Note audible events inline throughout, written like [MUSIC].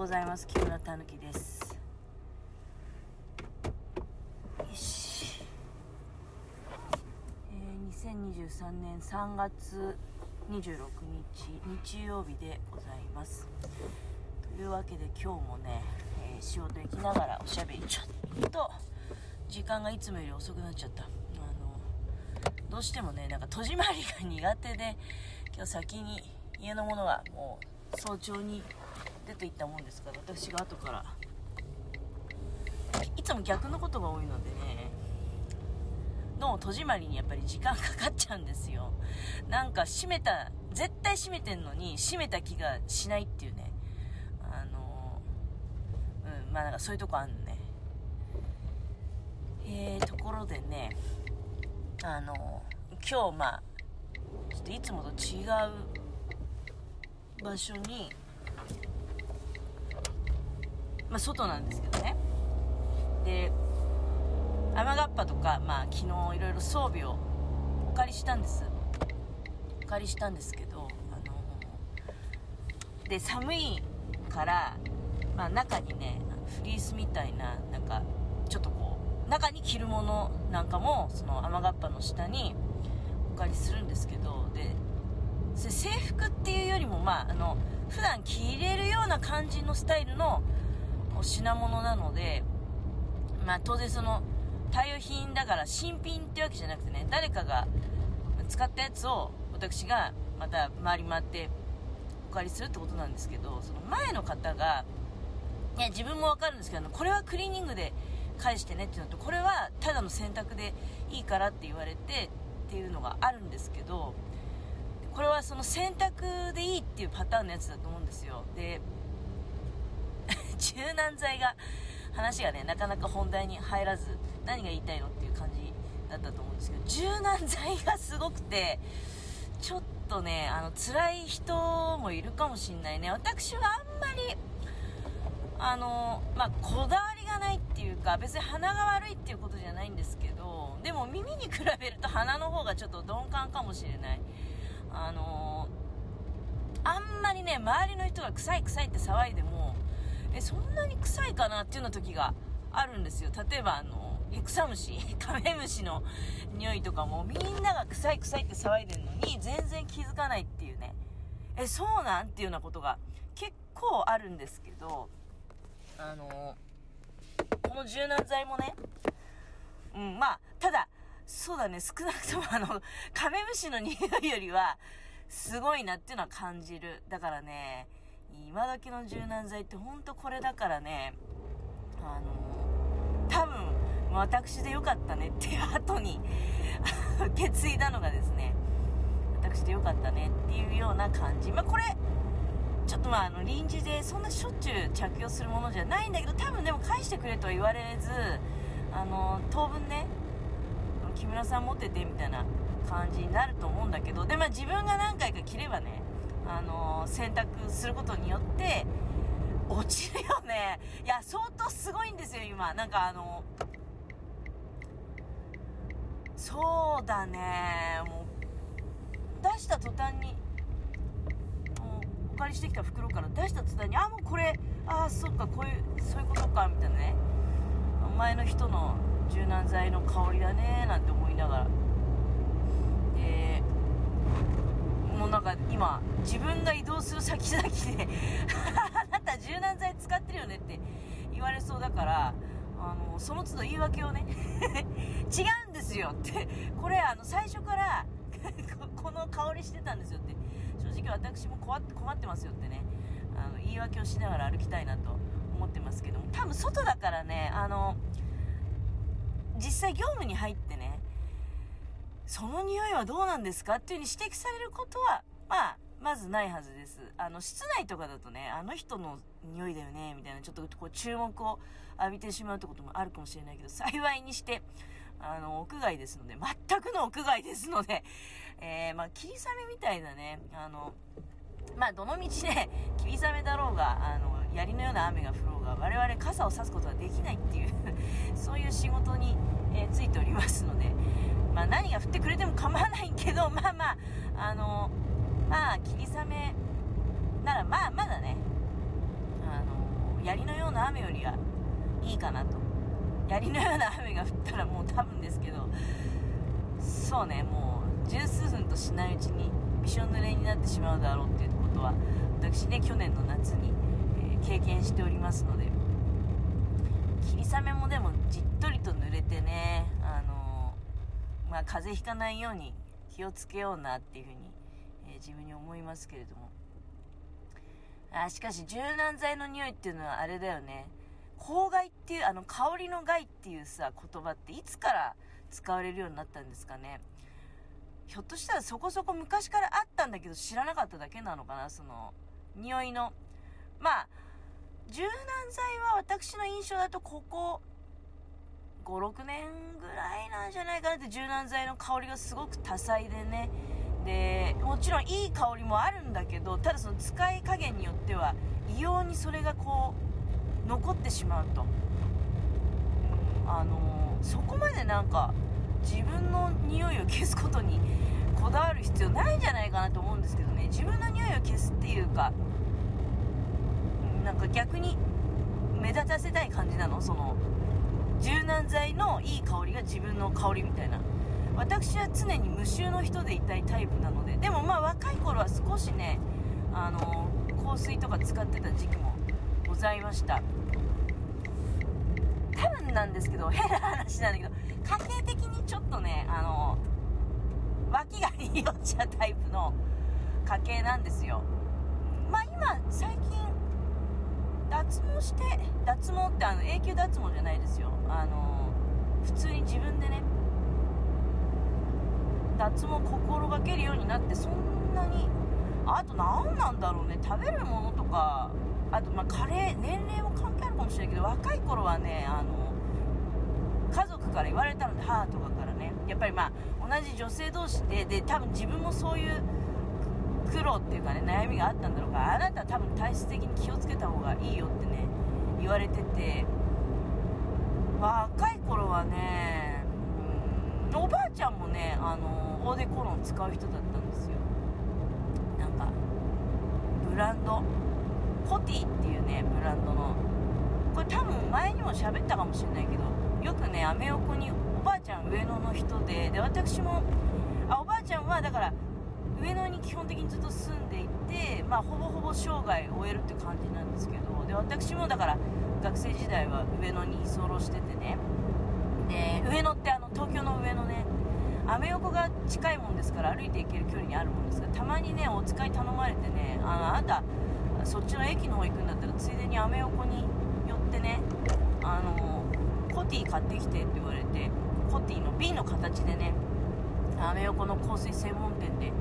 ございます。木村たぬきです。よし、えー、2023年3月26日日曜日でございます。というわけで今日もね、えー、仕事行きながらおしゃべり。ちょっと時間がいつもより遅くなっちゃった。あのどうしてもねなんか戸締まりが苦手で今日先に家のものがもう早朝に出ていったもんですから私が後から。いつも逆のことが多いのでねの戸締まりにやっぱり時間かかっちゃうんですよ。なんか閉めた絶対閉めてんのに閉めた気がしないっていうね。あのうんまあなんかそういうとこあんのね。えー、ところでねあの今日まあちょっといつもと違う場所にまあ、外なんですけどね。で雨がっぱとか、まあ、昨日いろいろ装備をお借りしたんです。お借りしたんですけど、あので寒いから、まあ、中にねフリースみたいななんかちょっとこう中に着るものなんかもその雨がっぱの下にお借りするんですけどで制服っていうよりもまああの普段着れるような感じのスタイルの品物なので、まあ当然その対応品だから新品ってわけじゃなくてね、誰かが使ったやつを私がまた回り回ってお借りするってことなんですけど、その前の方が、いや自分もわかるんですけど、これはクリーニングで返してねっていうのと、これはただの洗濯でいいからって言われてっていうのがあるんですけど、これはその洗濯でいいっていうパターンのやつだと思うんですよ。で、柔軟剤が、話がね、なかなか本題に入らず、何が言いたいのっていう感じだったと思うんですけど、柔軟剤がすごくて、ちょっとね、あの、辛い人もいるかもしんないね。私はあんまり、あの、まあ、こだわりがないっていうか、別に鼻が悪いっていうことじゃないんですけど、でも耳に比べると鼻の方がちょっと鈍感かもしれない。あの、あんまりね、周りの人が臭い臭いって騒いでも、えそんなに臭いかなっていうような時があるんですよ。例えばあの草むしカメムシの匂いとかもみんなが臭い臭いって騒いでるのに全然気づかないっていうね。えそうなんっていうようなことが結構あるんですけどあのこの柔軟剤もねうんまあただそうだね少なくともあの [LAUGHS] カメムシの匂いよりはすごいなっていうのは感じる。だからね今時の柔軟剤ってほんとこれだからね、あの多分、私でよかったねっていう [LAUGHS] 後に [LAUGHS] 受け継いだのがですね、私でよかったねっていうような感じ。まあ、これ、ちょっとまあ、あの、臨時でそんなしょっちゅう着用するものじゃないんだけど、多分でも返してくれとは言われず、あの、当分ね、木村さん持っててみたいな感じになると思うんだけど、で、まあ自分が何回か着ればね、あの選択することによって落ちるよね。いや相当すごいんですよ今。なんかあのそうだね。もう出した途端にもうお借りしてきた袋から出した途端にあもうこれああそっかこういうそういうことかみたいなね。前の人の柔軟剤の香りだねなんて思いながらでもうなんか今自分が移動する先々であ [LAUGHS] なた柔軟剤使ってるよねって言われそうだからあのその都度言い訳をね [LAUGHS] 違うんですよってこれあの最初から [LAUGHS] この香りしてたんですよって正直私も困ってますよってねあの言い訳をしながら歩きたいなと思ってますけども多分外だからねあの実際業務に入ってねその匂いはどうなんですかっていう風に指摘されることは、まあ、まずないはずです。あの、室内とかだとね、あの人の匂いだよね、みたいな、ちょっとこう注目を浴びてしまうってこともあるかもしれないけど、幸いにして、あの、屋外ですので、全くの屋外ですので、[LAUGHS] えー、まあ、霧雨みたいなね、あの、まあ、どの道ね、霧雨だろうが、あの、槍のような雨が降ろうが、我々傘を差すことはできないっていう [LAUGHS] そういう仕事に、えー、ついておりますので、何が降ってくれても構わないけど、[LAUGHS] まあまあ、あの、まあ、霧雨なら、まあ、まだね、あの、槍のような雨よりはいいかなと。槍のような雨が降ったらもう多分ですけどそうねもう十数分としないうちにびしょ濡れになってしまうだろうっていうことは私ね去年の夏に、えー、経験しておりますので霧雨もでもじっとりと濡れてねあの、まあ風邪ひかないように気をつけようなっていうふうに、えー、自分に思いますけれども。あしかし柔軟剤の匂いっていうのはあれだよね。香害っていうあの香りの害っていうさ言葉っていつから使われるようになったんですかね。ひょっとしたらそこそこ昔からあったんだけど知らなかっただけなのかなその匂いの。まあ柔軟剤は私の印象だとここ56年ぐらいなんじゃないかなって柔軟剤の香りがすごく多彩でね。でもちろんいい香りもあるんだけどただその使い加減によっては異様にそれがこう残ってしまうと、あのそこまでなんか自分の匂いを消すことにこだわる必要ないんじゃないかなと思うんですけどね。自分の匂いを消すっていうかなんか逆に目立たせたい感じなの？その柔軟剤のいい香りが自分の香りみたいな。私は常に無臭の人でいたいタイプなので。でもまあ若い頃は少しねあの香水とか使ってた時期もございました。多分なんですけど変な話なんだけど家庭的にちょっとねあの脇がによっちゃうタイプの家系なんですよ。まあ今最近脱毛して脱毛ってあの永久脱毛じゃないですよ。あの普通に自分でね脱毛心がけるようになってそんなにあと何なんだろうね食べるものとかあとまあ加齢年齢も関係あるかもしれないけど若い頃はねあの家族から言われたので母とかからねやっぱりまあ同じ女性同士でで多分自分もそういう苦労っていうかね悩みがあったんだろうからあなたは多分体質的に気をつけた方がいいよってね言われてて若い頃はねおばあちゃんもねあのオーデコロン使う人だったんですよ。なんかブランドコティっていうねブランドの。これ多分前にも喋ったかもしれないけどよくねアメ横におばあちゃん上野の人でで私もあおばあちゃんはだから上野に基本的にずっと住んでいて、まあ、ほぼほぼ生涯終えるって感じなんですけどで私もだから学生時代は上野に居候しててね。で上野ってあの東京の上野ねアメ横が近いもんですから歩いて行ける距離にあるもんですがたまにねお使い頼まれてねあのあなたそっちの駅の方行くんだったらついでにアメ横に寄ってねあのコティ買ってきてって言われてコティの瓶の形でねアメ横の香水専門店で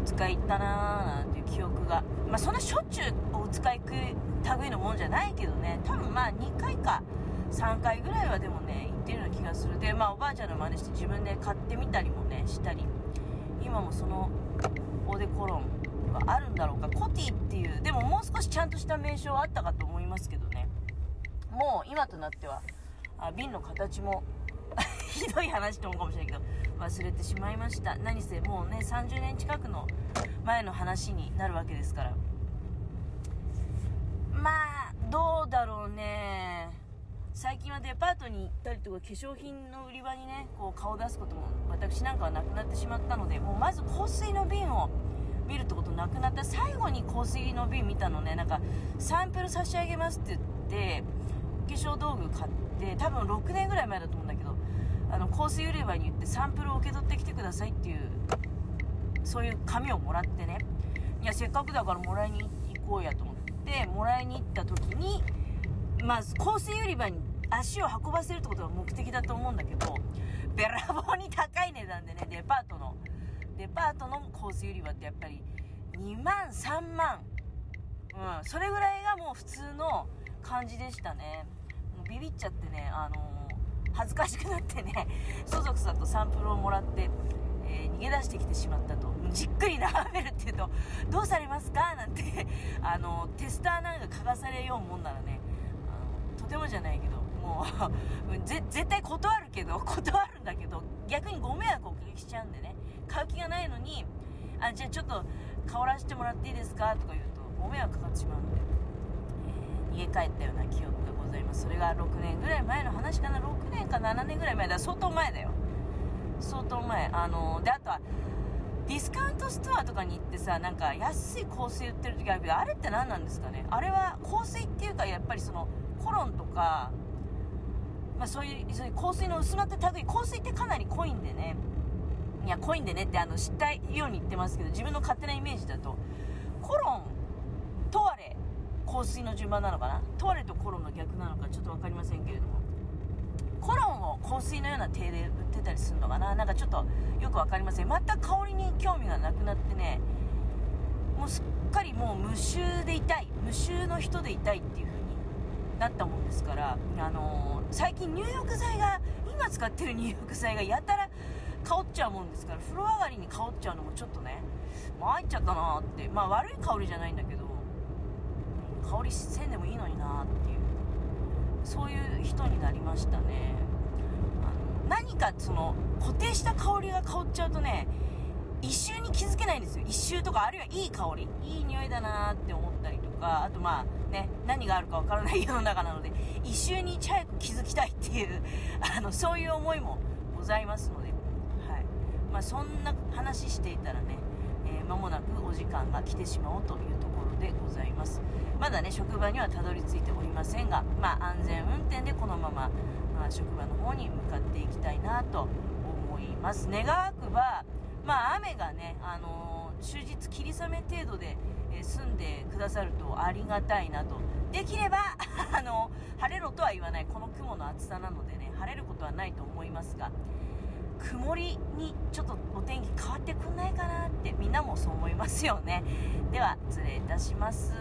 お使い行ったなーなんていう記憶が。まあそんなしょっちゅうお使い行く類のもんじゃないけどね。多分まあ2回か3回ぐらいはでもね行ってるような気がする。でまあおばあちゃんの真似して自分で買ってみたりもねしたり。今もそのオデコロンはあるんだろうか。コティっていう。でももう少しちゃんとした名称はあったかと思いますけどね。もう今となってはあ瓶の形もひどい話と思うかもしれないけど忘れてしまいました。何せもうね30年近くの前の話になるわけですから。まあどうだろうね。最近はデパートに行ったりとか化粧品の売り場にねこう顔を出すことも私なんかはなくなってしまったのでもうまず香水の瓶を見るってことなくなった最後に香水の瓶見たのね。なんかサンプル差し上げますって言って化粧道具買って多分6年ぐらい前だとあの香水売り場に行ってサンプルを受け取ってきてくださいっていうそういう紙をもらってね。いやせっかくだからもらいに行こうやと思ってもらいに行った時にまず香水売り場に足を運ばせるってことが目的だと思うんだけどべらぼうに高い値段でねデパートのデパートの香水売り場ってやっぱり2万3万。うんそれぐらいがもう普通の感じでしたね。ビビっちゃってねあの、恥ずかしくなってね相続さとサンプルをもらってえー、逃げ出してきてしまったと。じっくり眺めるっていうとどうされますか？なんてあのテスターなんか嗅がされようもんならねあのとてもじゃないけどもう [LAUGHS] 絶対断るけど [LAUGHS] 断るんだけど逆にご迷惑をおかけしちゃうんでね。買う気がないのにあじゃあちょっと香らせてもらっていいですか？とか言うとご迷惑かかってしまうので、えー、逃げ帰ったような記憶がございます。それが6年ぐらい前の話かな？6年か7年ぐらい前だ。相当前だよ。相当前。あのであとはディスカウントストアとかに行ってさなんか安い香水売ってる時あるけどあれって何なんですかね？あれは香水っていうかやっぱりそのコロンとかまあ、そういうそういう香水の薄まった類香水ってかなり濃いんでね。いや濃いんでねってあの知ったように言ってますけど自分の勝手なイメージだと。コロン香水の順番なのかなトワレとコロンの逆なのかちょっと分かりませんけれどもコロンを香水のような手で売ってたりするのかななんかちょっとよく分かりません全く香りに興味がなくなってねもうすっかりもう無臭でいたい無臭の人でいたいっていう風になったもんですからあのー、最近入浴剤が今使ってる入浴剤がやたら香っちゃうもんですから風呂上がりに香っちゃうのもちょっとね参っちゃったなってまあ悪い香りじゃないんだけど香りせんでもいいのになっていうそういう人になりましたね何かその固定した香りが香っちゃうとね一周に気づけないんですよ一周とかあるいはいい香りいい匂いだなって思ったりとかあとまあね何があるかわからない世の中なので一周にいち早く気づきたいっていうあのそういう思いもございますので、はいまあ、そんな話していたらね、えー、間もなくお時間が来てしまおうというでございますまだね職場にはたどり着いておりませんが、まあ、安全運転でこのまま、まあ、職場の方に向かっていきたいなと思います願わくばまあ、雨がね、あのー、終日霧雨程度で、えー、住んでくださるとありがたいなと。できれば、[LAUGHS] あの、晴れろとは言わない、この雲の厚さなのでね、晴れることはないと思いますが、曇りにちょっとお天気変わってくんないかなってみんなもそう思いますよね。では、失礼いたします。